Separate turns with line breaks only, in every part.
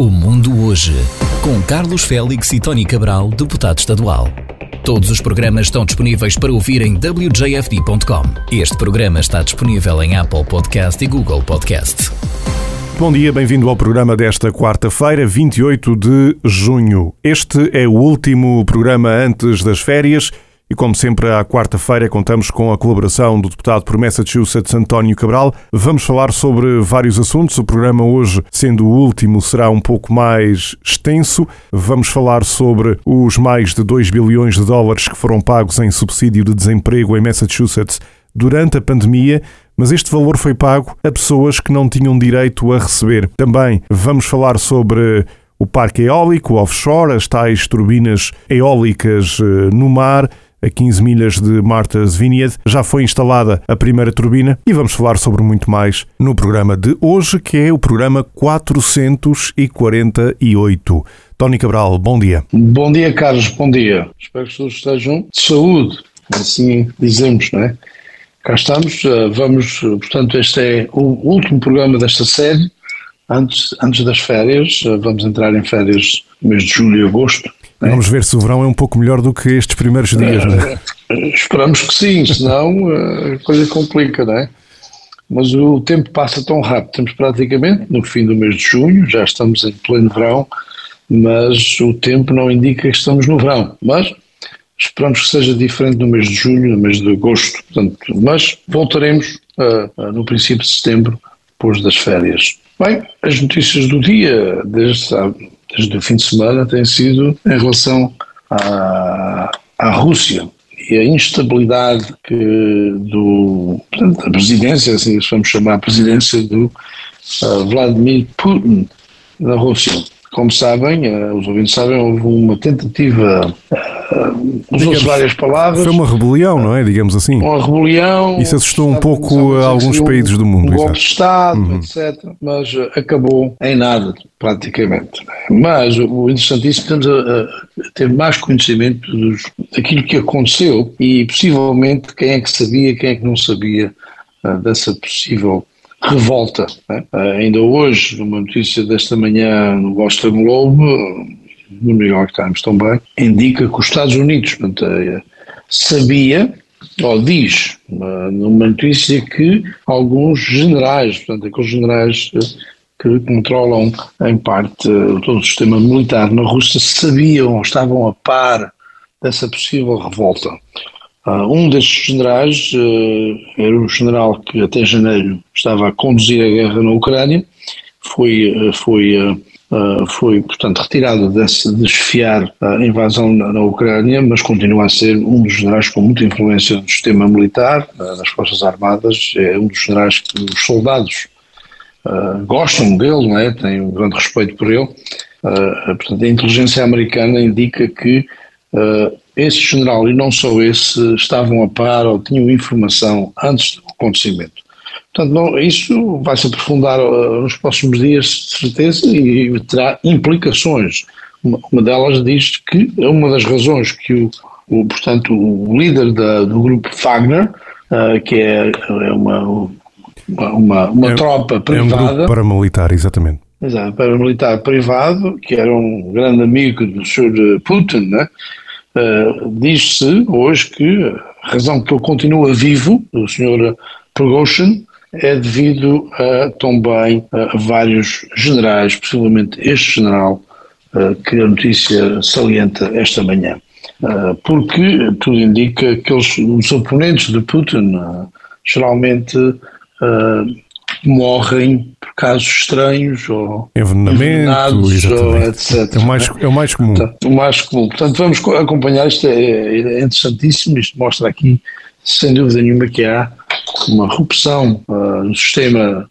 O Mundo Hoje, com Carlos Félix e Tony Cabral, deputado estadual. Todos os programas estão disponíveis para ouvir em wjfd.com. Este programa está disponível em Apple Podcast e Google Podcast.
Bom dia, bem-vindo ao programa desta quarta-feira, 28 de junho. Este é o último programa antes das férias e, como sempre, à quarta-feira contamos com a colaboração do deputado por Massachusetts, António Cabral. Vamos falar sobre vários assuntos. O programa hoje, sendo o último, será um pouco mais extenso. Vamos falar sobre os mais de 2 bilhões de dólares que foram pagos em subsídio de desemprego em Massachusetts durante a pandemia, mas este valor foi pago a pessoas que não tinham direito a receber. Também vamos falar sobre o parque eólico offshore, as tais turbinas eólicas eh, no mar a 15 milhas de Martha's Vineyard, já foi instalada a primeira turbina e vamos falar sobre muito mais no programa de hoje, que é o programa 448. Tony Cabral, bom dia.
Bom dia, Carlos, bom dia. Espero que todos estejam de saúde, assim dizemos, não é? Cá estamos, eh, vamos, portanto, este é o último programa desta série, antes, antes das férias, eh, vamos entrar em férias no mês de julho e agosto,
é? Vamos ver se o verão é um pouco melhor do que estes primeiros dias, não é?
Esperamos que sim, senão eh, a coisa complica, não é? Mas o tempo passa tão rápido, estamos praticamente no fim do mês de junho, já estamos em pleno verão, mas o tempo não indica que estamos no verão. Mas esperamos que seja diferente no mês de junho, no mês de agosto, portanto, mas voltaremos uh, no princípio de setembro, depois das férias. Bem, as notícias do dia, desde desde o fim de semana tem sido em relação à, à Rússia e a instabilidade que do, portanto, da presidência, assim vamos chamar a presidência do uh, Vladimir Putin na Rússia. Como sabem, uh, os ouvintes sabem, houve uma tentativa usou-se várias palavras.
Foi uma rebelião, não é? Digamos assim.
Uma rebelião.
Isso assustou um pouco a alguns países do mundo.
Um golpe de Estado, uhum. etc. Mas acabou em nada, praticamente. Mas o interessantíssimo, estamos a, a ter mais conhecimento dos, daquilo que aconteceu e possivelmente quem é que sabia, quem é que não sabia dessa possível revolta. Né? Uh, ainda hoje, numa notícia desta manhã no Boston Globe, no New York Times também, indica que os Estados Unidos portanto, eh, sabia, ou diz numa notícia que alguns generais, portanto, aqueles generais eh, que controlam em parte eh, todo o sistema militar na Rússia, sabiam ou estavam a par dessa possível revolta. Um destes generais era o general que até janeiro estava a conduzir a guerra na Ucrânia, foi, foi Uh, foi, portanto, retirado desse desfiar a invasão na, Ucrânia, mas continua a ser um dos generais com muita influência no sistema militar, nas Forças Armadas, é um dos generais que os soldados gostam dele, não é? têm um grande respeito por ele. portanto, a inteligência americana indica que esse general, e não só esse, estavam a par ou tinham informação antes do acontecimento. Portanto, não, isso vai se aprofundar uh, nos próximos dias, de certeza, e terá implicações. Uma, uma, delas diz que é uma das razões que o, o portanto, o líder da, do grupo Wagner, uh, que é, é uma, uma, uma, é, tropa privada.
É um grupo paramilitar, exatamente.
Exato, paramilitar privado, que era um grande amigo do Sr. Putin, né? Uh, diz-se hoje que a razão que ele continua vivo, o Sr. Prigozhin, é devido a, também a vários generais, possivelmente este general que a notícia salienta esta manhã. Porque tudo indica que os oponentes de Putin geralmente morrem por casos estranhos ou
envenenamento, ou etc. É o, mais, é o mais comum.
Portanto, o mais comum. Portanto, vamos acompanhar isto, é, é interessantíssimo, isto mostra aqui, sem dúvida nenhuma, que há uma rupção uh, no sistema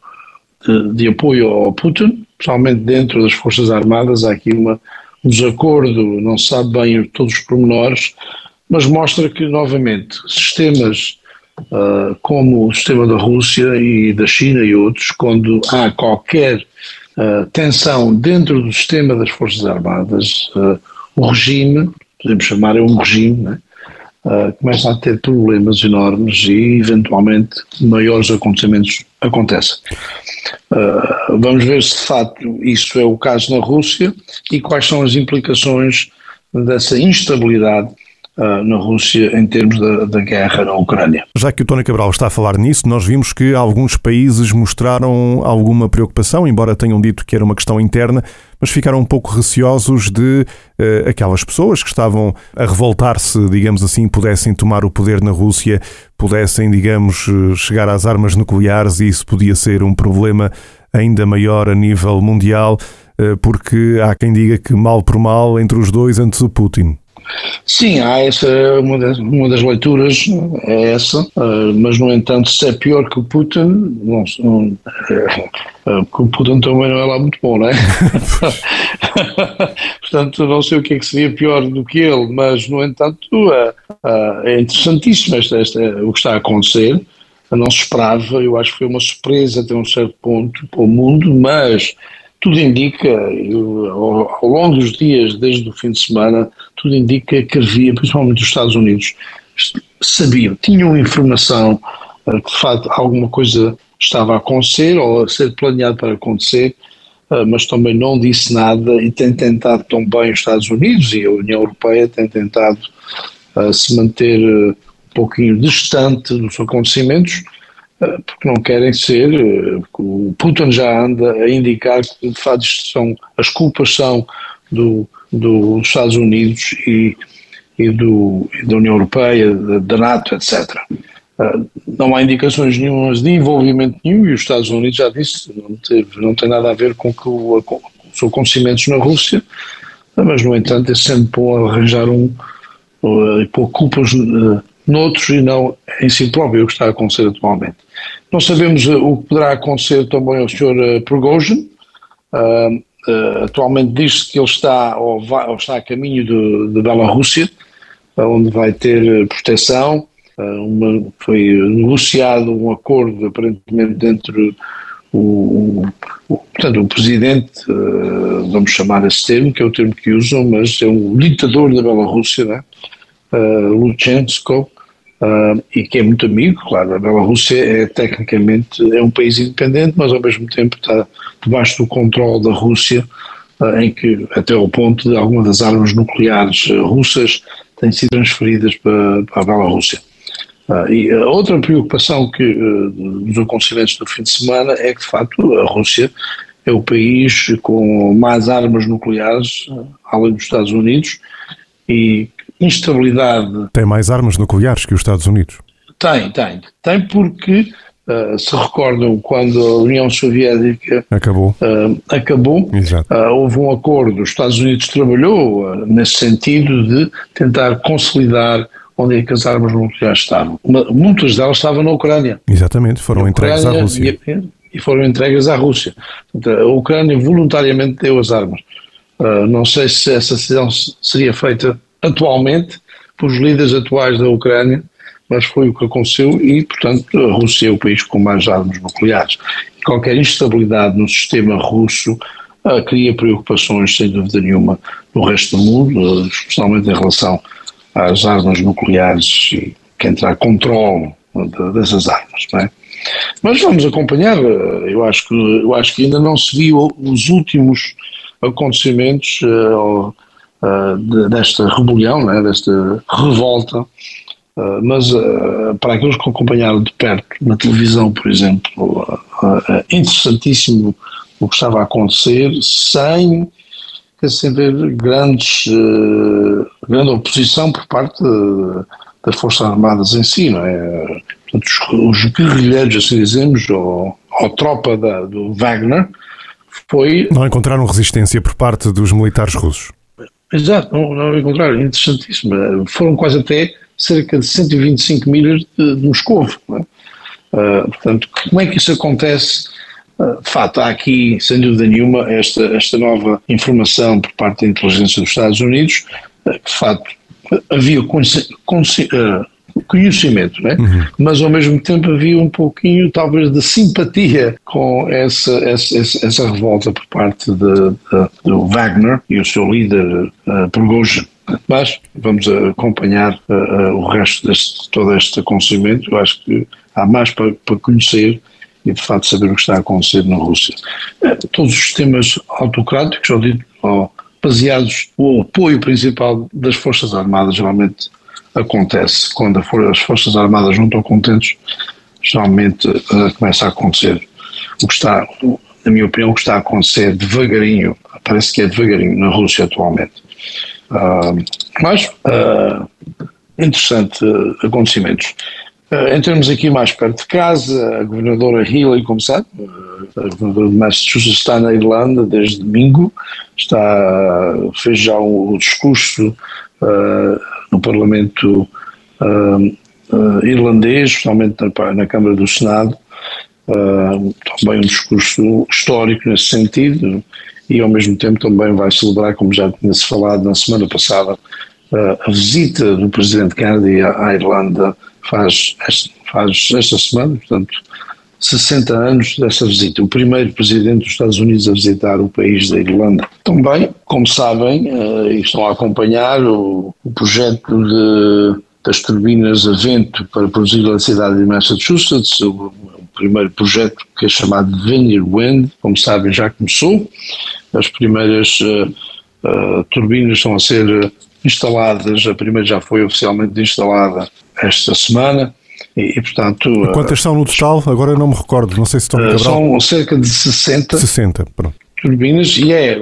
de, de, apoio ao Putin, principalmente dentro das Forças Armadas, há aqui uma, um desacordo, não se sabe bem todos os pormenores, mas mostra que, novamente, sistemas uh, como o sistema da Rússia e da China e outros, quando há qualquer uh, tensão dentro do sistema das Forças Armadas, o regime, podemos chamar é um regime, né? uh, começam a ter problemas enormes e eventualmente maiores acontecimentos acontecem. Uh, vamos ver se de facto isso é o caso na Rússia e quais são as implicações dessa instabilidade uh, na Rússia em termos da, da, guerra na Ucrânia.
Já que o Tony Cabral está a falar nisso, nós vimos que alguns países mostraram alguma preocupação, embora tenham dito que era uma questão interna, mas ficaram um pouco receosos de uh, aquelas pessoas que estavam a revoltar-se, digamos assim, pudessem tomar o poder na Rússia, pudessem, digamos, chegar às armas nucleares e isso podia ser um problema ainda maior a nível mundial, uh, porque há quem diga que mal por mal entre os dois antes o Putin.
Sim, há essa, uma das, uma das leituras é essa, uh, mas no entanto, se é pior que o Putin, não, não uh, o Putin também não é lá muito bom, não é? Portanto, não sei o que é que seria pior do que ele, mas no entanto, uh, é interessantíssimo esta, esta, o que está a acontecer. Não se esperava, eu acho que foi uma surpresa até um certo ponto para o mundo, mas tudo indica, ao, ao longo dos dias, desde o fim de semana, tudo indica que havia, principalmente os Estados Unidos, sabiam, tinham informação uh, que de facto alguma coisa estava a acontecer ou a ser planeado para acontecer, uh, mas também não disse nada e tem tentado também os Estados Unidos e a União Europeia tem tentado uh, se manter um pouquinho distante dos acontecimentos porque não querem ser, o Putin já anda a indicar que de facto são, as culpas são do, dos Estados Unidos e, e, do, e da União Europeia, da, da NATO, etc. Não há indicações nenhumas de envolvimento nenhum e os Estados Unidos já disse, não, teve, não tem nada a ver com, que o, com os acontecimentos na Rússia, mas no entanto é sempre bom arranjar um, e pôr culpas noutros e não em si próprio, o que está a acontecer atualmente. Não sabemos o que poderá acontecer também ao Sr. Prigozhin, uh, uh, atualmente diz-se que ele está, ou, vai, ou está a caminho de, de Belarússia, onde vai ter proteção, uh, uma, foi negociado um acordo aparentemente entre o, o, portanto, o presidente, uh, vamos chamar esse termo, que é o termo que usam, mas é um ditador da Belarússia, né? Lutsenko, Uh, e que é muito amigo, claro, a Bielorrússia é tecnicamente é um país independente, mas ao mesmo tempo está debaixo do controle da Rússia, uh, em que até ao ponto de algumas das armas nucleares uh, russas têm sido transferidas para, para a Bielorrússia. e a outra preocupação que dos acontecimentos do fim de semana é que de facto a Rússia é o país com mais armas nucleares, além dos Estados Unidos, e instabilidade.
Tem mais armas nucleares que os Estados Unidos?
Tem, tem. Tem porque, uh, se recordam, quando a União Soviética
acabou,
uh, acabou uh, houve um acordo, os Estados Unidos trabalhou nesse sentido de tentar consolidar onde é que as armas nucleares estavam. Muitas delas estavam na Ucrânia.
Exatamente, foram entregues à Rússia.
E, e, foram entregues à Rússia. Portanto, a Ucrânia voluntariamente deu as armas. não sei se essa decisão seria feita atualmente pelos líderes atuais da Ucrânia, mas foi o que aconteceu e, portanto, a Rússia é o país com mais armas nucleares. Qualquer instabilidade no sistema russo uh, cria preocupações, sem dúvida nenhuma, no resto do mundo, uh, especialmente em relação às armas nucleares e quem terá controle de, dessas armas. É? Mas vamos acompanhar, eu acho, que, eu acho que ainda não se viu os últimos acontecimentos uh, de, desta rebelião, né, desta revolta, uh, mas uh, para aqueles que acompanharam de perto na televisão, por exemplo, é interessantíssimo o que estava a acontecer, sem sem ver grandes, grande oposição por parte das Forças Armadas em si, não é? Portanto, os, os guerrilheiros, assim dizemos, ou, ou tropa da, do Wagner, foi...
Não encontraram resistência por parte dos militares russos?
Exato, não, não encontraram, interessantíssimo. Foram quase até cerca de 125 milhas de, de Moscou. É? Uh, portanto, como é que isso acontece? Uh, de facto, há aqui, sem dúvida nenhuma, esta, esta nova informação por parte da inteligência dos Estados Unidos, uh, que de facto havia conhecimento, né? Uhum. mas ao mesmo tempo havia um pouquinho, talvez, de simpatia com essa, essa, essa revolta por parte de, de, do Wagner e o seu líder uh, Prigozhin. Mas vamos acompanhar uh, uh, o resto de todo este acontecimento. Eu acho que há mais para, para conhecer e, de facto, saber o que está a acontecer na Rússia. Uh, todos os sistemas autocráticos, ou dito, ou baseados, o apoio principal das Forças Armadas geralmente acontece quando as Forças Armadas não estão contentes, geralmente começa a acontecer o que está, na minha opinião, o que está a acontecer devagarinho, parece que é devagarinho na Rússia atualmente. Uh, mas, uh, interessante uh, acontecimentos. em termos aqui mais perto de casa, a governadora Hillary, como sabe, a governadora de Massachusetts está na Irlanda desde domingo, está, fez já o um discurso no Parlamento irlandês, especialmente na, na Câmara do Senado, uh, também um discurso histórico nesse sentido e ao mesmo tempo também vai celebrar, como já tinha-se falado na semana passada, uh, a visita do Presidente Kennedy à Irlanda faz, faz esta semana, portanto 60 anos dessa visita, o primeiro Presidente dos Estados Unidos a visitar o país da Irlanda. Também, como sabem, uh, e estão a acompanhar o, o projeto de das turbinas a vento para produzir eletricidade em Massachusetts, o, primeiro projeto que é chamado Vineyard Wind, como sabem já começou, as primeiras uh, uh, turbinas estão a ser instaladas, a primeira já foi oficialmente instalada esta semana, e, e, portanto...
E quantas são no total? Agora eu não me recordo, não sei se estão uh,
São cerca de 60,
60 pronto.
turbinas e é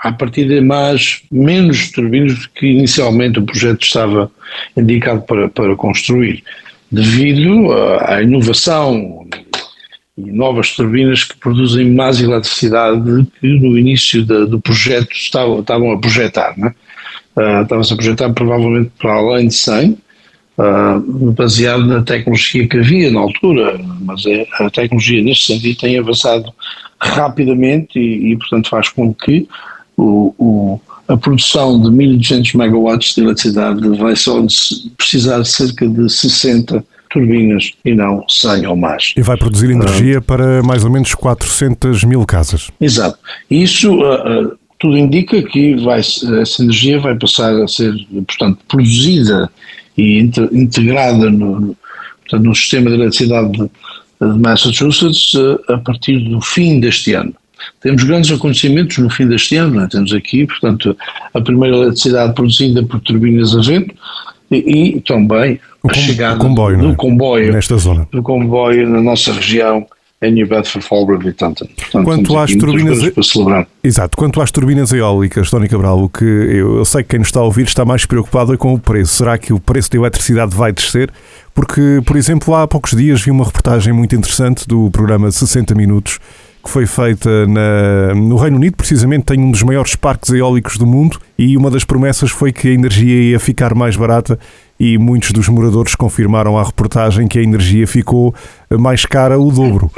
a partir de mais, menos turbinas do que inicialmente o projeto estava indicado para, para construir, devido à inovação e novas turbinas que produzem mais eletricidade do que no início da, do projeto estavam, estavam a projetar. Né? Uh, Estavam-se a projetar provavelmente para além de 100, uh, ah, baseado na tecnologia que havia na altura, mas é, a tecnologia neste sentido tem avançado rapidamente e, e portanto faz com que o, o, a produção de 1200 megawatts de eletricidade vai só precisar de cerca de 60 turbinas e não 100 ou mais.
E vai produzir energia uh, para mais ou menos 400 mil casas.
Exato. Isso uh, uh, tudo indica que vai, essa energia vai passar a ser, portanto, produzida e integrada no, portanto, no sistema de eletricidade de, de Massachusetts a partir do fim deste ano. Temos grandes acontecimentos no fim deste ano, é? temos aqui, portanto, a primeira eletricidade produzida por turbinas a vento e, e também
o a chegada comboio, do
é? comboio
nesta zona.
do comboio na nossa região em New Bedford, Falbrook e Taunton.
Portanto, quanto às turbinas para celebrar. Exato, quanto às turbinas eólicas, Tony Cabral, o que eu, eu, sei que quem nos está a ouvir está mais preocupado é com o preço. Será que o preço da eletricidade vai descer? Porque, por exemplo, há poucos dias vi uma reportagem muito interessante do programa 60 minutos que foi feita na, no Reino Unido, precisamente tem um dos maiores parques eólicos do mundo e uma das promessas foi que a energia ia ficar mais barata e muitos dos moradores confirmaram à reportagem que a energia ficou mais cara o dobro.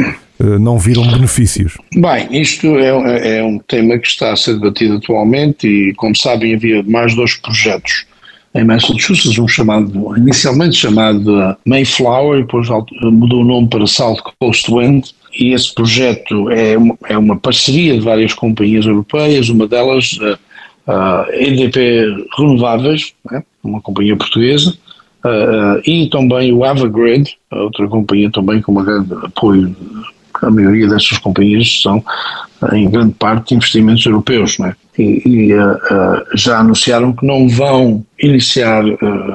Eh, não viram benefícios?
Bem, isto é, é um tema que está a ser debatido atualmente e, como sabem, havia mais dois projetos em Massachusetts, um chamado, inicialmente chamado Mayflower, e depois mudou o nome para South Coast Wind, e esse projeto é uma, é uma parceria de várias companhias europeias, uma delas a, a EDP Renováveis, né, uma companhia portuguesa, uh, e também o Avagrid, outra companhia também com um grande apoio. A maioria dessas companhias são, em grande parte, investimentos europeus, né? e, e uh, uh, já anunciaram que não vão iniciar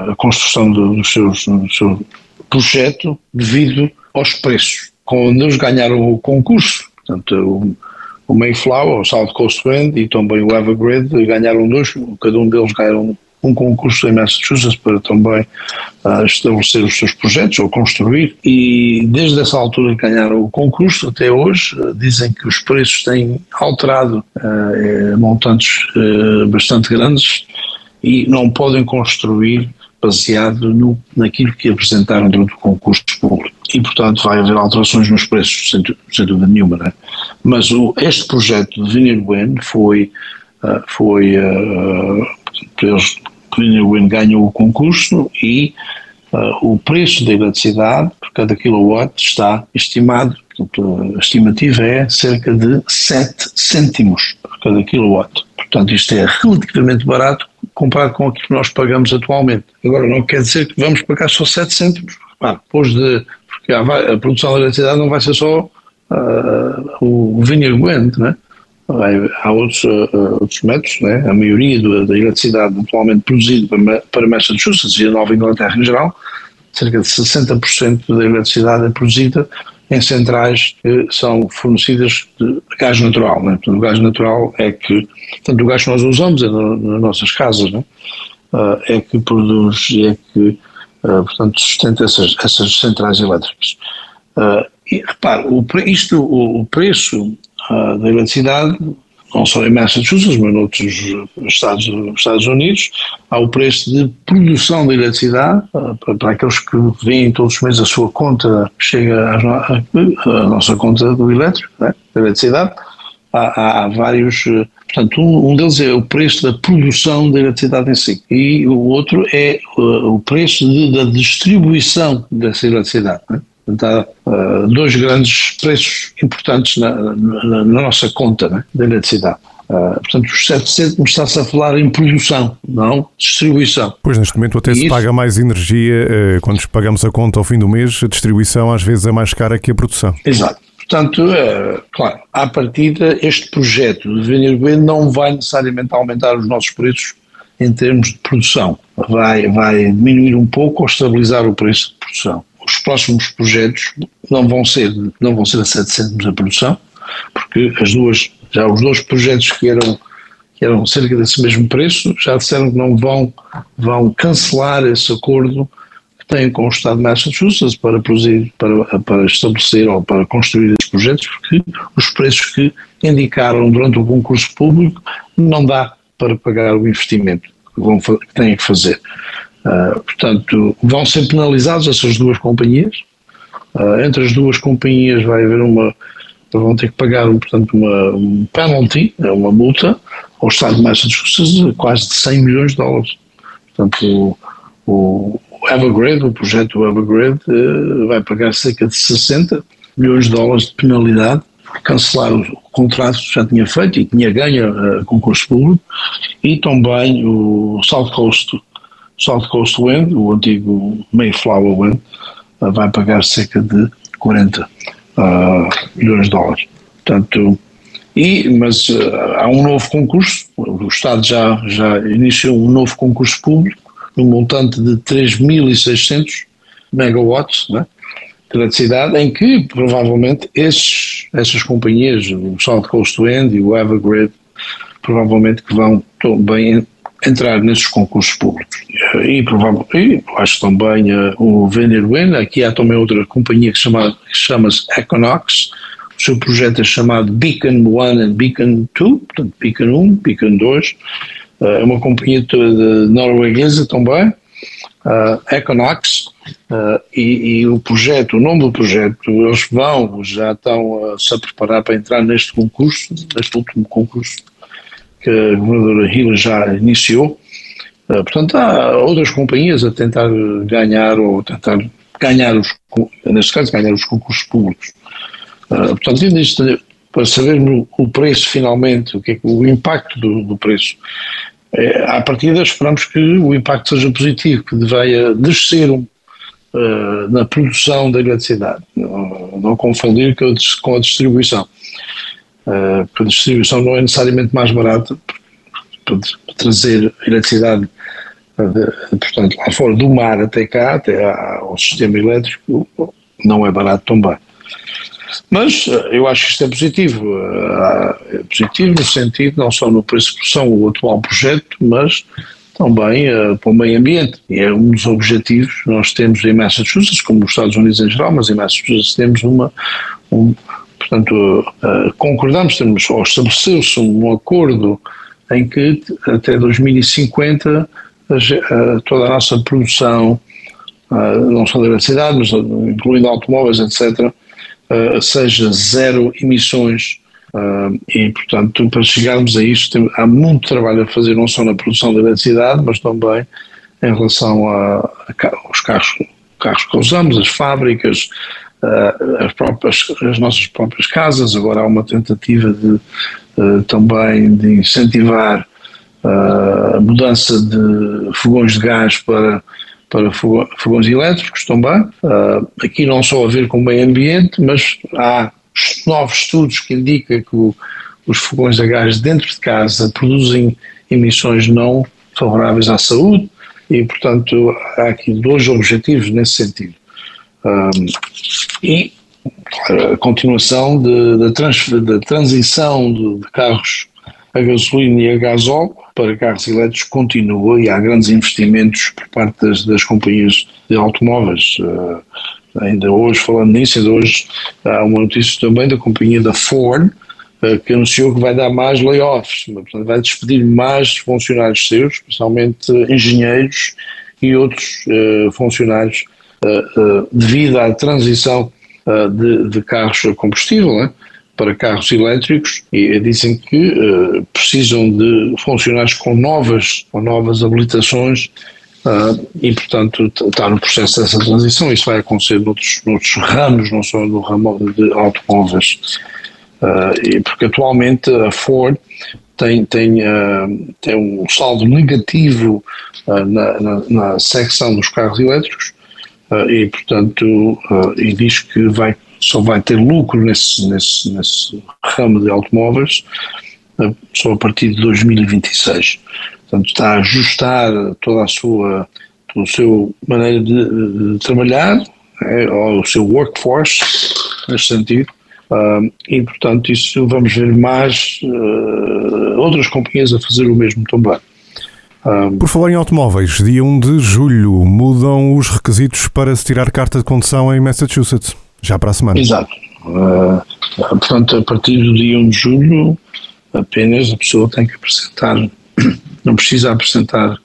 a construção do, do, seus, do seu projeto devido aos preços quando eles ganharam o concurso, portanto, o, o Mayflower, o South Coast Wind e também o Evergrande ganharam dois, cada um deles ganharam um concurso em Massachusetts para também uh, estabelecer os seus projetos ou construir e desde essa altura ganharam o concurso até hoje uh, dizem que os preços têm alterado uh, montantes bastante grandes e não podem construir baseado no, naquilo que apresentaram durante o concurso público. E, portanto, vai haver alterações nos preços, sem, sem dúvida nenhuma. Né? Mas o, este projeto de Vineyard Wind foi, foi Vineyard Wind ganhou o concurso e uh, o preço da eletricidade por cada kilowatt está estimado, portanto, a estimativa é cerca de 7 cêntimos por cada kilowatt. Portanto, isto é relativamente barato comparado com aquilo que nós pagamos atualmente. Agora, não quer dizer que vamos pagar só 7 cêntimos, depois de, porque a, produção de eletricidade não vai ser só uh, o vinho Gwent, né? Há outros, uh, outros métodos, né? a maioria do, da eletricidade atualmente produzida para, Massachusetts e a Nova Inglaterra em geral, cerca de 60% da eletricidade é produzida em centrais que são fornecidas de gás natural. Né? Portanto, o gás natural é que, portanto, o gás que nós usamos é no, nas nossas casas, né? uh, é que produz e é que, uh, portanto, sustenta essas, essas centrais elétricas. Uh, e repare, o, isto, o, o preço da eletricidade não só em Massachusetts, mas noutros Estados, Estados Unidos, há o preço de produção de eletricidade, para, para aqueles que veem todos os meses a sua conta, chega à, nossa conta do elétrico, né, da eletricidade, há, há, vários, portanto, um, um, deles é o preço da produção da eletricidade em si, e o outro é o, o preço de, da distribuição dessa eletricidade. Né? Há uh, dois grandes preços importantes na, na, na nossa conta né, da eletricidade. Uh, portanto, os 7 cêntimos está-se a falar em produção, não distribuição.
Pois, neste momento até e se isso... paga mais energia, uh, quando pagamos a conta ao fim do mês, a distribuição às vezes é mais cara que a produção.
Exato. Portanto, uh, claro, à partida, este projeto de Venir não vai necessariamente aumentar os nossos preços em termos de produção. Vai, vai diminuir um pouco ou estabilizar o preço de produção os próximos projetos não vão ser, não vão ser a 7 cêntimos a produção, porque as duas, já os dois projetos que eram, que eram cerca desse mesmo preço, já disseram que não vão, vão cancelar esse acordo que têm com o Estado de Massachusetts para, produzir, para, para estabelecer ou para construir esses projetos, porque os preços que indicaram durante o concurso público não dá para pagar o investimento que, vão, que têm que fazer. Uh, portanto, vão ser penalizadas essas duas companhias. Uh, entre as duas companhias vai haver uma. vão ter que pagar portanto, uma, um penalty, é uma multa, ao Estado de Massachusetts quase de 100 milhões de dólares. Portanto, o, o Evergrande, o projeto Evergrande, uh, vai pagar cerca de 60 milhões de dólares de penalidade cancelar o contrato que já tinha feito e tinha ganho uh, concurso público e também o South Coast South Coast Wind, o antigo Mayflower Wind, uh, vai pagar cerca de 40 uh, milhões de dólares. Portanto, e, mas uh, há um novo concurso, o Estado já, já iniciou um novo concurso público, no montante de 3.600 megawatts né, de eletricidade, em que provavelmente esses, essas companhias, o South Coast Wind e o Evergrande, provavelmente que vão também entrar nesses concursos públicos. E, provavelmente, acho também uh, o Venerwen, aqui há também outra companhia que, chama, chama-se Econox, o seu projeto é chamado Beacon 1 and Beacon 2, portanto Beacon 1, Beacon 2, uh, é uma companhia norueguesa também, uh, Econox, uh, e, e, o projeto, o nome do projeto, eles vão, já estão a se preparar para entrar neste concurso, neste último concurso que a governadora Hill já iniciou. Uh, portanto, há outras companhias a tentar ganhar ou tentar ganhar os, neste caso, ganhar os concursos públicos. Uh, portanto, isto, para sabermos o preço finalmente, o que é o impacto do, do preço. É, à partida esperamos que o impacto seja positivo, que venha descer um, uh, na produção da eletricidade, não, não confundir com a distribuição. Uh, a distribuição não é necessariamente mais barata, para trazer eletricidade de, portanto, lá fora do mar até cá, até ao sistema elétrico, não é barato também. Mas eh, eu acho que isto é positivo. Eh, é positivo no sentido, não só no preço de produção, o atual projeto, mas também para o meio ambiente. E é um dos objetivos que nós temos em Massachusetts, como nos Estados Unidos em geral, mas em Massachusetts temos uma, um, portanto, uh, concordamos, temos, ou estabeleceu-se um acordo em que até 2050 toda a nossa produção, não só da eletricidade, mas incluindo automóveis, etc., seja zero emissões. E, portanto, para chegarmos a isto, há muito trabalho a fazer, não só na produção da eletricidade, mas também em relação aos carros, carros que usamos, as fábricas, as, próprias, as nossas próprias casas. Agora há uma tentativa de uh, também de incentivar a mudança de fogões de gás para, para fogões elétricos também. aqui não só a ver com o meio ambiente, mas há novos estudos que indicam que o, os fogões a gás dentro de casa produzem emissões não favoráveis à saúde e, portanto, há aqui dois objetivos nesse sentido. Um, e a continuação da trans, transição de, de, carros a gasolina e a gasóleo para carros elétricos continua e há grandes investimentos por parte das, das companhias de automóveis. Uh, ainda hoje, falando nisso, ainda hoje há uma notícia também da companhia da Ford, uh, que anunciou que vai dar mais layoffs, portanto, vai despedir mais funcionários seus, especialmente engenheiros e outros uh, funcionários, devido à transição de, de, carros a combustível, né? para carros elétricos e dizem que precisam de funcionários com novas, com novas habilitações e, portanto, está no processo dessa transição. Isso vai acontecer noutros, noutros ramos, não só no ramo de automóveis. Porque atualmente a Ford tem, tem, tem um saldo negativo na, na, na secção dos carros elétricos e, portanto, e diz que vai só vai ter lucro nesse, nesse, nesse ramo de automóveis eh, só a partir de 2026. Portanto, está a ajustar toda a sua, a sua maneira de, de trabalhar, é, ao seu workforce, nesse sentido. Uh, e, portanto, isso vamos ver mais uh, outras companhias a fazer o mesmo também.
Por falar em automóveis, dia 1 de julho mudam os requisitos para se tirar carta de condução em Massachusetts. Já para a semana.
Exato. Uh, portanto, a partir do dia 1 de julho, apenas a pessoa tem que apresentar, não precisa apresentar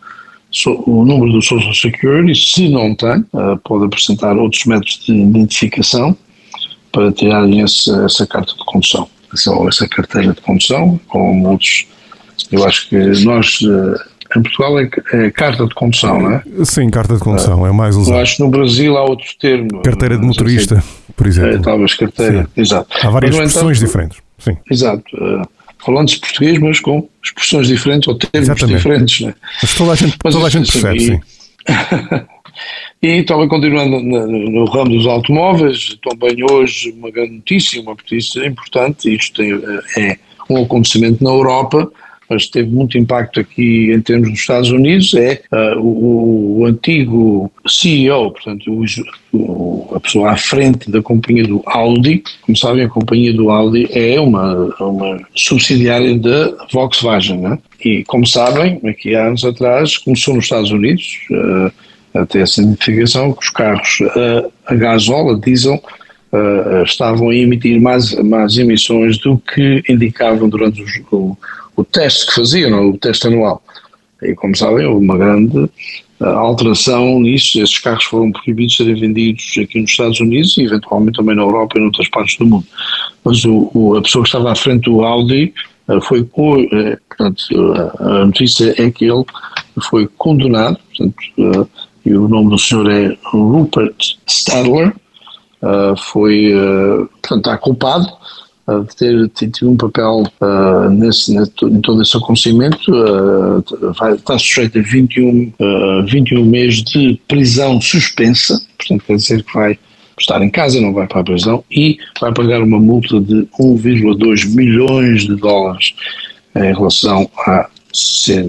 o número do Social Security, se não tem, uh, pode apresentar outros métodos de identificação para tirarem essa, essa carta de condução, essa, essa carteira de condução, com outros. Eu acho que nós uh, em Portugal é, é, carta de condução, não é?
Sim, carta de condução, é o mais usado.
Eu acho que no Brasil há outro termo.
Carteira de motorista, se por exemplo. É,
talvez carteira, Sim. exato.
Há várias mas, expressões entanto, diferentes. Sim.
Exato. Uh, Falando-se português, mas com expressões diferentes ou termos Exatamente. diferentes, não é?
Mas toda a gente, mas, toda a gente percebe, sim.
e também continuando no, no, ramo dos automóveis, também hoje uma grande notícia, uma notícia importante, isto tem, eh, é um acontecimento na Europa, mas teve muito impacto aqui em termos dos Estados Unidos, é uh, o, o, antigo CEO, portanto, o, a pessoa à frente da companhia do Audi. Como sabem, a companhia do Audi é uma, uma subsidiária da Volkswagen, né? E, como sabem, aqui há anos atrás, começou nos Estados Unidos uh, a ter essa identificação que os carros uh, a gasóleo, a diesel, Uh, estavam a emitir mais, mais emissões do que indicavam durante os, o, o teste que faziam, o teste anual. E como sabem, houve uma grande uh, alteração nisso. Esses carros foram proibidos de serem vendidos aqui nos Estados Unidos e eventualmente também na Europa e em outras partes do mundo. Mas o, o, a pessoa que estava à frente do Audi uh, foi, uh, portanto, a notícia é que ele foi condenado, portanto, e o nome do senhor é Rupert Stadler, foi, portanto, está culpado de ter, tido um papel uh, nesse, nesse, em todo esse acontecimento, uh, vai, está sujeito a 21, uh, 21 meses de prisão suspensa, portanto quer dizer que vai estar em casa, não vai para a prisão, e vai pagar uma multa de 1,2 milhões de dólares em relação a ser,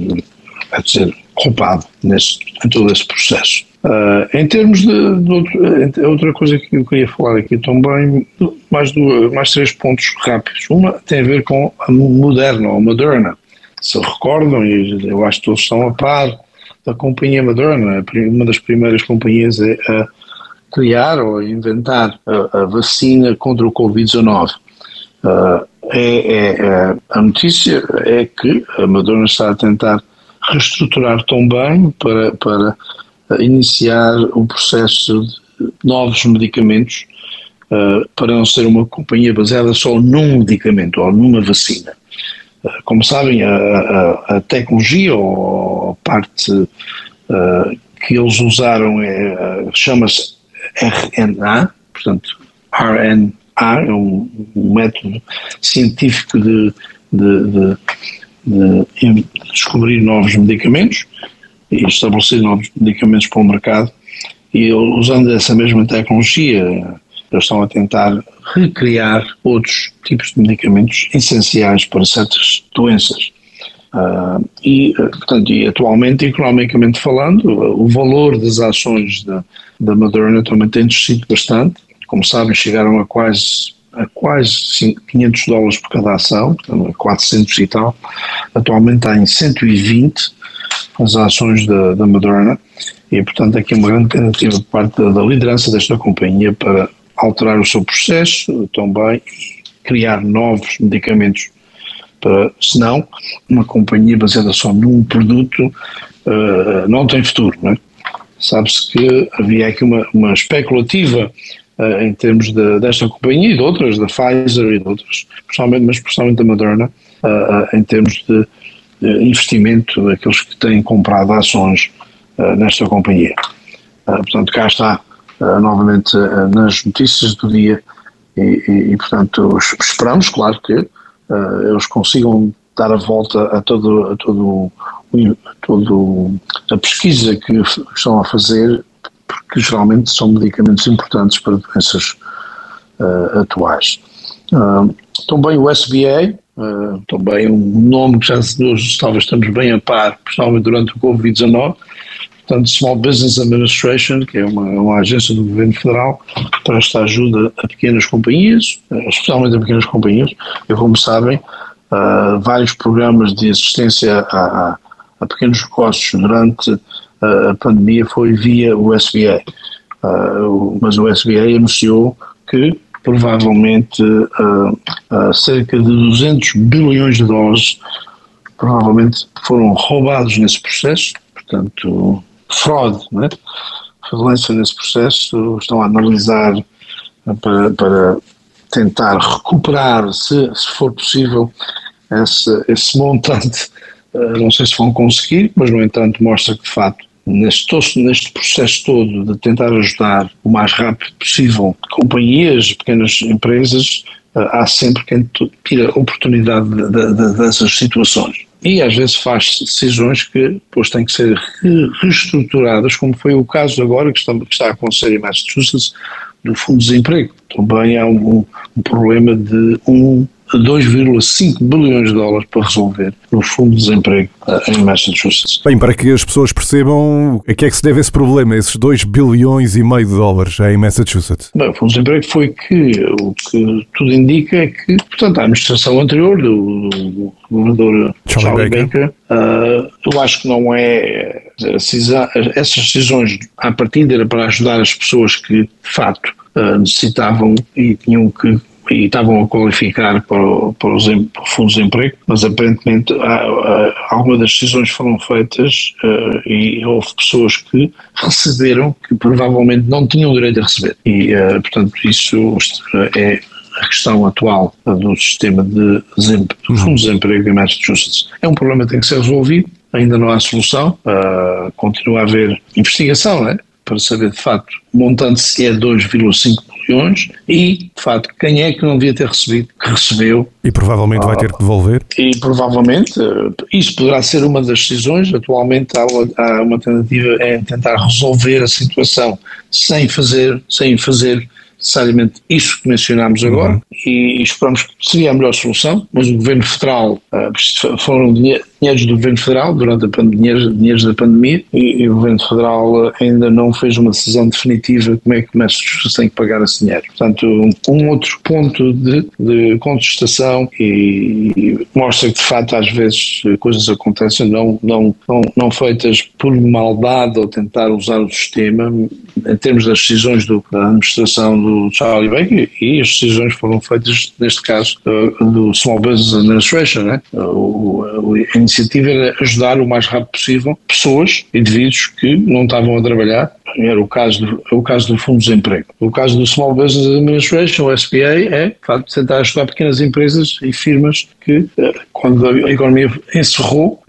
a ser culpado nesse, em todo esse processo. Uh, em termos de, de, outro, outra coisa que eu queria falar aqui também, mais, duas, mais três pontos rápidos. Uma tem a ver com a Moderna, ou Moderna. Se recordam, e eu acho que todos estão a par da companhia Moderna, uma das primeiras companhias a criar ou a inventar a, a vacina contra o Covid-19. Uh, é, é, é, a notícia é que a Moderna está a tentar reestruturar também para, para iniciar o processo de novos medicamentos uh, para não ser uma companhia baseada só num medicamento ou numa vacina. Uh, como sabem, a, a, a, tecnologia ou a parte uh, que eles usaram é, chama-se RNA, portanto, RNA é um, um método científico de, de, de de descobrir novos medicamentos e estabelecer novos medicamentos para o mercado e usando essa mesma tecnologia eles estão a tentar recriar outros tipos de medicamentos essenciais para certas doenças. Uh, e, portanto, e atualmente, economicamente falando, o valor das ações da, da Moderna também tem descido bastante. Como sabem, chegaram a quase a quase 500 dólares por cada ação, a 400 e tal. Atualmente está em 120 as ações da, da Moderna e, portanto, aqui uma grande tentativa por parte da, da liderança desta companhia para alterar o seu processo também e criar novos medicamentos para, senão, uma companhia baseada só num produto uh, não tem futuro, não é? Sabe-se que havia aqui uma, uma especulativa uh, em termos de, desta companhia e de outras, da Pfizer e de outras, principalmente, mas principalmente da Moderna, uh, em termos de, investimento daqueles que têm comprado ações nesta companhia. portanto, cá está novamente nas notícias do dia e, e, e, portanto, esperamos, claro, que eles consigam dar a volta a todo, a todo, a todo a pesquisa que estão a fazer, porque geralmente são medicamentos importantes para doenças uh, atuais. Uh, também o SBA, uh, também um nome que já nós talvez estamos bem a par, principalmente durante o Covid-19, portanto Small Business Administration, que é uma, uma agência do governo federal, presta ajuda a pequenas companhias, eh, especialmente a pequenas companhias. E como sabem, vários programas de assistência a, a, a pequenos negócios durante a pandemia foi via o SBA. Uh, mas o SBA anunciou que provavelmente cerca de 200 bilhões de dólares provavelmente foram roubados nesse processo, portanto fraude, né? fraudulência nesse processo, estão a analisar para, para tentar recuperar, se, se for possível, esse, esse montante. Uh, não sei se vão conseguir, mas no entanto mostra que de facto neste, neste processo todo de tentar ajudar o mais rápido possível companhias, pequenas empresas, uh, há sempre quem tira oportunidade de, de, de, dessas situações e às vezes faz decisões que depois têm que ser reestruturadas, como foi o caso agora que está, que está a acontecer em Massachusetts do Fundo de Desemprego. Também há um, um problema de um 2,5 bilhões de dólares para resolver no Fundo de Desemprego eh, em Massachusetts.
Bem, para que as pessoas percebam a que é que se deve esse problema, esses 2 bilhões e meio de dólares em Massachusetts?
Bem, o Fundo de Desemprego foi que o que tudo indica é que, portanto, a administração anterior do, do governador Charlie, Charlie Baker, Baker uh, eu acho que não é essas decisões à partida era para ajudar as pessoas que de facto uh, necessitavam e tinham que e estavam a qualificar para, para os fundos de emprego, mas aparentemente algumas das decisões foram feitas uh, e houve pessoas que receberam que provavelmente não tinham direito a receber. E, uh, portanto, isso é a questão atual do sistema de dos fundos de desemprego em Massachusetts. É um problema que tem que ser resolvido, ainda não há solução, uh, continua a haver investigação, né? para saber de facto o montante se é 2,5 e, de facto, quem é que não devia ter recebido, que recebeu.
E provavelmente vai ter que devolver.
E provavelmente, eh, isso poderá ser uma das decisões. Atualmente há uma, há uma tentativa em tentar resolver a situação sem fazer, sem fazer necessariamente isso que mencionámos agora uhum. e esperamos que seria a melhor solução, mas o Governo Federal, uh, foram dinheiros do Governo Federal durante a pandemia, dinheiros da pandemia e, e, o Governo Federal ainda não fez uma decisão definitiva como é que Massachusetts tem que pagar esse dinheiro. Portanto, um, outro ponto de, de contestação e, e, mostra que de facto às vezes coisas acontecem não, não, não, não feitas por maldade ou tentar usar o sistema em termos das decisões do, da administração do Charlie Baker e as decisões foram feitas, neste caso, uh, do Small Business Administration. Né? Uh, a iniciativa era ajudar o mais rápido possível pessoas, indivíduos que não estavam a trabalhar. Era o caso do, o caso do Fundo de Desemprego. O caso do Small Business Administration, o SBA, é, facto, tentar ajudar pequenas empresas e firmas que, uh, quando a economia encerrou,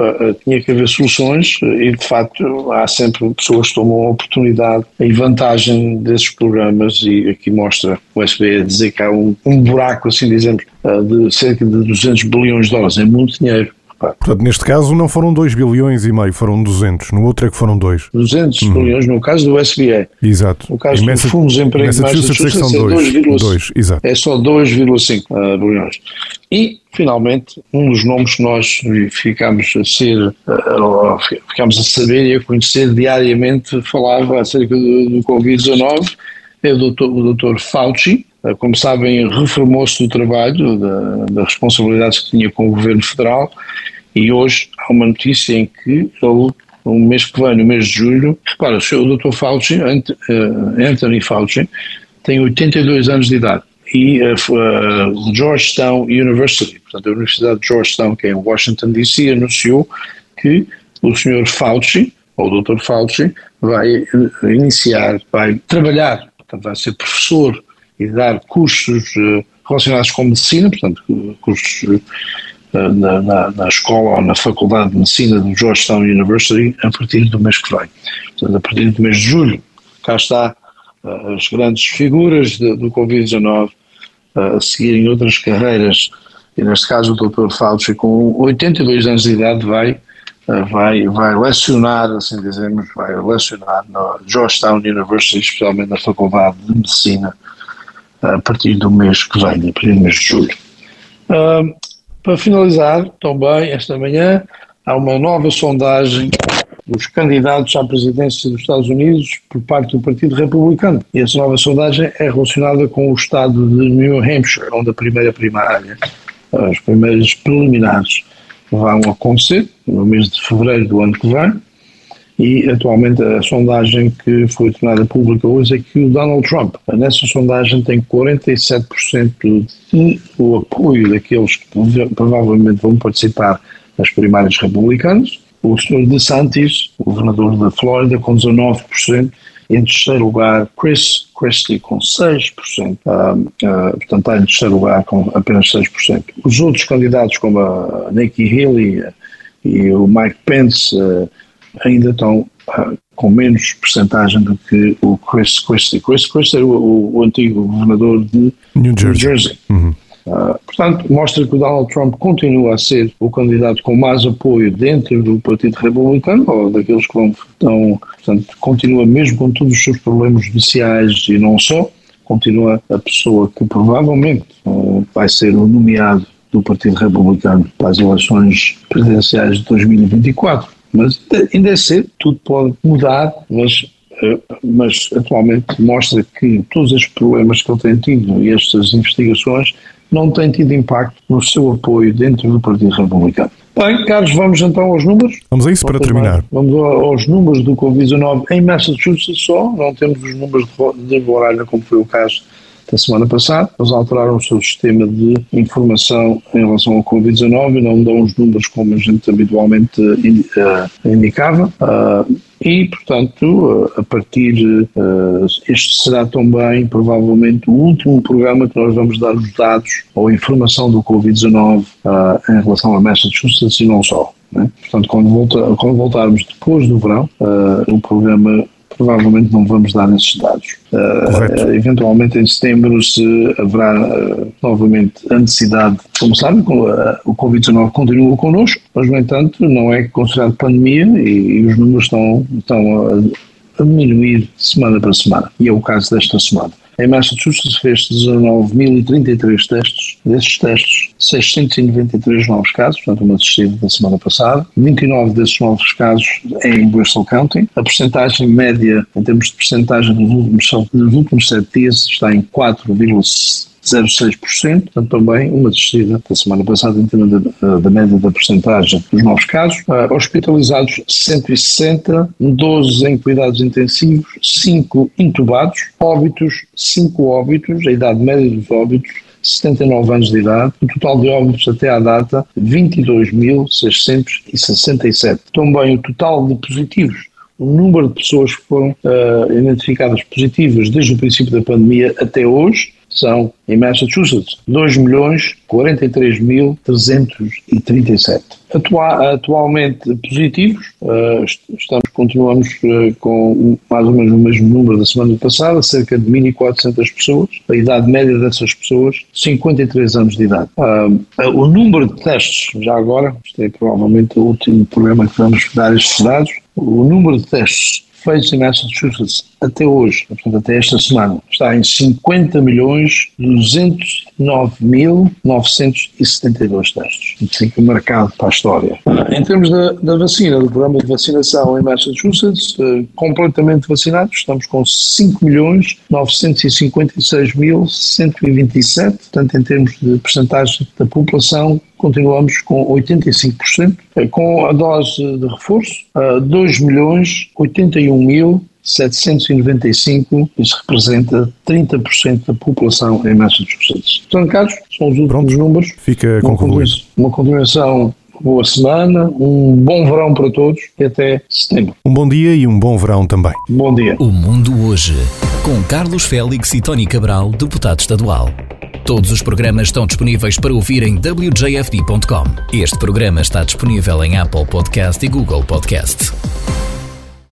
tinha que haver soluções e, de facto, há sempre pessoas que tomam a oportunidade e vantagem desses programas e aqui mostra o SBA dizer que há um, um buraco, assim eh, de cerca de 200 bilhões de dólares. É muito dinheiro. Preocupar.
Portanto, neste caso não foram 2 bilhões e meio, foram 200. No outro é que foram 2.
200 uhum. milhões no caso do SBA.
Exato.
No caso do Fundo de Desemprego de Massachusetts,
é, 2,
é só 2,5 uh, bilhões. E, finalmente, um dos nomes que nós ficámos a ser, uh, ficámos a saber e a conhecer diariamente, falava acerca do, do Covid-19, é o doutor, o doutor Fauci, como sabem, reformou-se do trabalho, da, das responsabilidades que tinha com o governo federal, e hoje há uma notícia em que ele, no mês que vem, no mês de julho, repara, o Dr. Fauci, Anthony Fauci, tem 82 anos de idade e a, a Georgetown University, portanto a Universidade de Georgetown, que é em Washington DC, anunciou que o Sr. Fauci, ou o Dr. Fauci, vai iniciar, vai trabalhar, portanto vai ser professor e dar cursos eh, relacionados com medicina, portanto cursos eh, na, na, na, escola ou na faculdade de medicina do Georgetown University a partir do mês que vem. Portanto, a partir do mês de julho, cá está as grandes figuras de, do Covid-19 a seguirem outras carreiras, e neste caso o Dr. Fauci, com 82 anos de idade, vai, vai, vai lecionar, assim dizemos, vai lecionar na Georgetown University, especialmente na Faculdade de Medicina, a partir do mês que vem, a partir do mês de julho. Uh, para finalizar, também, esta manhã, há uma nova sondagem dos candidatos à presidência dos Estados Unidos por parte do Partido Republicano. E essa nova sondagem é relacionada com o estado de New Hampshire, onde a primeira primária, as primeiras preliminares vão acontecer no mês de fevereiro do ano que vem. E atualmente a sondagem que foi tornada pública hoje é que o Donald Trump, nessa sondagem, tem 47% de o apoio daqueles que provavelmente vão participar nas primárias republicanas o Sr. DeSantis, governador da Flórida, com 19%, em terceiro lugar, Chris Christie com 6%, uh, uh, portanto está em terceiro lugar com apenas 6%. Os outros candidatos, como a Nikki Haley e o Mike Pence, ainda estão ah, com menos percentagem do que o Chris Christie. Chris Christie era o, o antigo governador de New Jersey. New Jersey. Uhum. Uh, portanto, mostra que o Donald Trump continua a ser o candidato com mais apoio dentro do Partido Republicano, ou daqueles que vão, estão, portanto, continua mesmo com todos os seus problemas judiciais e não só, continua a pessoa que provavelmente uh, vai ser o nomeado do Partido Republicano para as eleições presidenciais de 2024. Mas ainda é cedo, tudo pode mudar, mas eh, mas atualmente mostra que todos os problemas que ele tem tido e estas investigações não tem tido impacto no seu apoio dentro do Partido Republicano. Bem, Carlos, vamos então aos números.
Vamos a isso para terminar.
Vamos aos números do Covid-19 em Massachusetts só, não temos os números de Roraima como foi o caso da semana passada. Eles alteraram o seu sistema de informação em relação ao Covid-19 e não dão os números como a gente habitualmente uh, indicava. Uh, e, portanto, a partir, este será também provavelmente o último programa que nós vamos dar os dados ou informação do Covid-19 uh, em relação a Massachusetts e não só. Né? Portanto, quando, volta, quando, voltarmos depois do verão, uh, o programa provavelmente não vamos dar esses dados. Uh, eventualmente em setembro se haverá uh, novamente a necessidade, como sabem, uh, o Covid-19 continua connosco, mas no entanto não é considerado pandemia e, e os números estão, estão a, a diminuir semana para semana, e é o caso desta semana. Em Massachusetts fez 19.033 testes, desses testes 693 novos casos, portanto uma descida da semana passada, 29 desses novos casos em Bristol County, a porcentagem média em termos de porcentagem dos últimos, dos últimos 7 dias está em 4,5%. 0,6%, portanto também uma descida da semana passada em termos da, da média da porcentagem dos novos casos. Uh, hospitalizados 160, 12 em cuidados intensivos, 5 intubados, óbitos, 5 óbitos, a idade média dos óbitos 79 anos de idade, o total de óbitos até à data 22.667. Também o total de positivos o número de pessoas que foram uh, identificadas positivas desde o princípio da pandemia até hoje são em Massachusetts 2 milhões 43 mil 337. Atua atualmente positivos, uh, estamos, continuamos uh, com mais ou menos o mesmo número da semana passada, cerca de 1.400 pessoas. A idade média dessas pessoas, 53 anos de idade. Uh, o número de testes, já agora, isto é provavelmente o último programa que vamos dar estes dados, o número de testes feitos em Massachusetts até hoje, portanto até esta semana, está em 50 milhões 209 mil 972 testes. E fica marcado para a história. Em termos da, da, vacina, do programa de vacinação em Massachusetts, uh, completamente vacinados, estamos com 5 milhões 956 mil 127, portanto em termos de percentagem da população, continuamos com 85%, eh, com a dose de reforço, 2 milhões 81 mil 795, isso representa 30% da população em Massachusetts. Portanto, Carlos, são os últimos Pronto, números.
Fica concluído.
Uma continuação boa semana, um bom verão para todos e até setembro.
Um bom dia e um bom verão também.
Bom dia.
O Mundo Hoje, com Carlos Félix e Tony Cabral, deputado estadual. Todos os programas estão disponíveis para ouvir em wjfd.com. Este programa está disponível em Apple Podcast e Google Podcast.